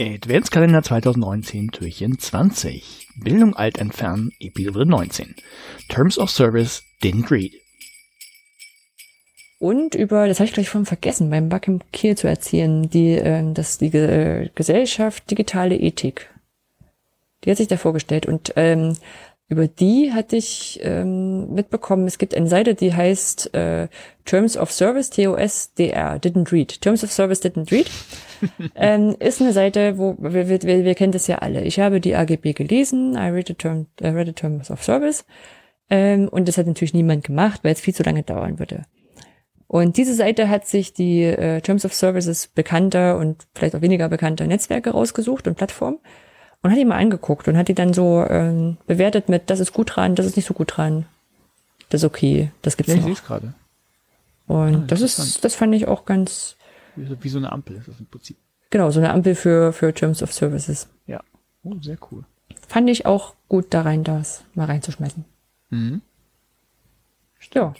Adventskalender 2019, Türchen 20. Bildung alt entfernen, Episode 19. Terms of Service didn't read. Und über, das habe ich gleich vorhin vergessen, beim Back im Kiel zu erzählen, die, äh, das, die äh, Gesellschaft Digitale Ethik. Die hat sich da vorgestellt und ähm, über die hatte ich ähm, mitbekommen, es gibt eine Seite, die heißt äh, Terms of Service, TOSDR, didn't read. Terms of Service didn't read. ähm, ist eine Seite, wo wir, wir, wir, wir kennen das ja alle. Ich habe die AGB gelesen, I read the, term, I read the Terms of Service. Ähm, und das hat natürlich niemand gemacht, weil es viel zu lange dauern würde. Und diese Seite hat sich die äh, Terms of Services bekannter und vielleicht auch weniger bekannter Netzwerke rausgesucht und Plattformen und hat die mal angeguckt und hat die dann so ähm, bewertet mit, das ist gut dran, das ist nicht so gut dran. Das ist okay, das gibt's Ja, ich noch. es gerade. Und Ah, das ist, das fand ich auch ganz, Wie so- Wie so eine Ampel ist das im Prinzip. genau, so eine Ampel für, für Terms of Services. Ja. Oh, sehr cool. Fand ich auch gut da rein, das mal reinzuschmeißen. Mhm. Ja.